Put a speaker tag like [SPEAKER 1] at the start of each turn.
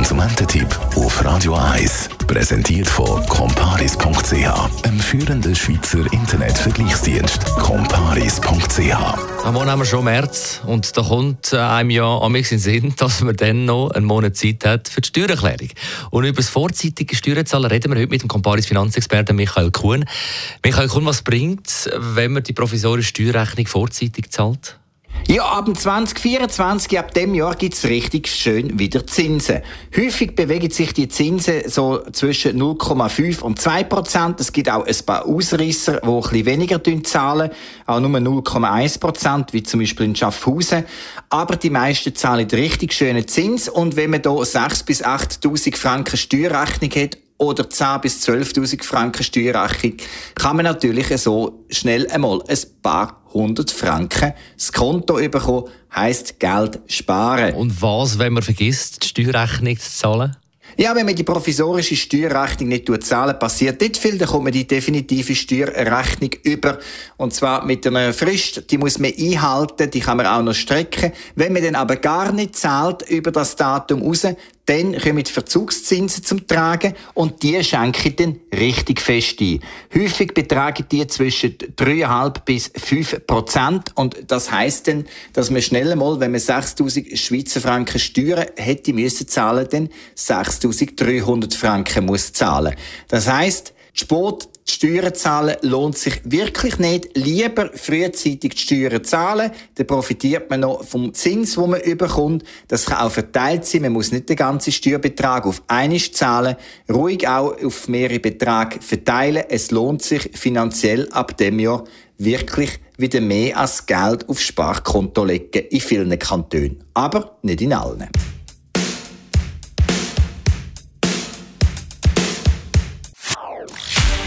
[SPEAKER 1] Konsumententipp auf Radio 1. Präsentiert von comparis.ch, einem führenden Schweizer Internetvergleichsdienst. comparis.ch.
[SPEAKER 2] Am Morgen haben wir schon März und da kommt äh, einem ja an mich in Sinn, dass man dann noch einen Monat Zeit hat für die Steuererklärung. Und über das vorzeitige Steuerzahlen reden wir heute mit dem Comparis Finanzexperten Michael Kuhn. Michael Kuhn, was bringt wenn man die provisorische Steuerrechnung vorzeitig zahlt?
[SPEAKER 3] Ja, ab 2024, ab dem Jahr gibt es richtig schön wieder Zinsen. Häufig bewegen sich die Zinsen so zwischen 0,5 und 2 Prozent. Es gibt auch ein paar Ausrisser, die ein bisschen weniger zahlen, auch nur 0,1 Prozent, wie zum Beispiel in Schaffhausen. Aber die meisten zahlen richtig schönen Zins und wenn man hier 6.000 bis 8.000 Franken Steuerrechnung hat, oder 10.000 bis 12.000 Franken Steuerrechnung, kann man natürlich so schnell einmal ein paar hundert Franken das Konto bekommen, heisst Geld sparen.
[SPEAKER 2] Und was, wenn man vergisst, die Steuerrechnung zu zahlen?
[SPEAKER 3] Ja, wenn man die provisorische Steuerrechnung nicht zahlen, passiert nicht viel, dann kommt man die definitive Steuerrechnung über. Und zwar mit einer Frist, die muss man einhalten, die kann man auch noch strecken. Wenn man dann aber gar nicht zahlt über das Datum raus, dann kommen die Verzugszinsen zum Tragen und die schenken dann richtig fest ein. Häufig betragen die zwischen 3,5 bis 5 Prozent und das heisst dann, dass man schnell mal, wenn man 6'000 Schweizer Franken Steuern hätte müssen zahlen, dann 6'300 Franken muss zahlen. Das heisst, Sport die Steuern zahlen lohnt sich wirklich nicht. Lieber frühzeitig die Steuern zahlen, dann profitiert man noch vom Zins, den man überkommt. Das kann auch verteilt sein. Man muss nicht den ganzen Steuerbetrag auf einmal zahlen. Ruhig auch auf mehrere Beträge verteilen. Es lohnt sich finanziell ab dem Jahr wirklich wieder mehr als Geld aufs Sparkonto legen in vielen Kantonen. Aber nicht in allen.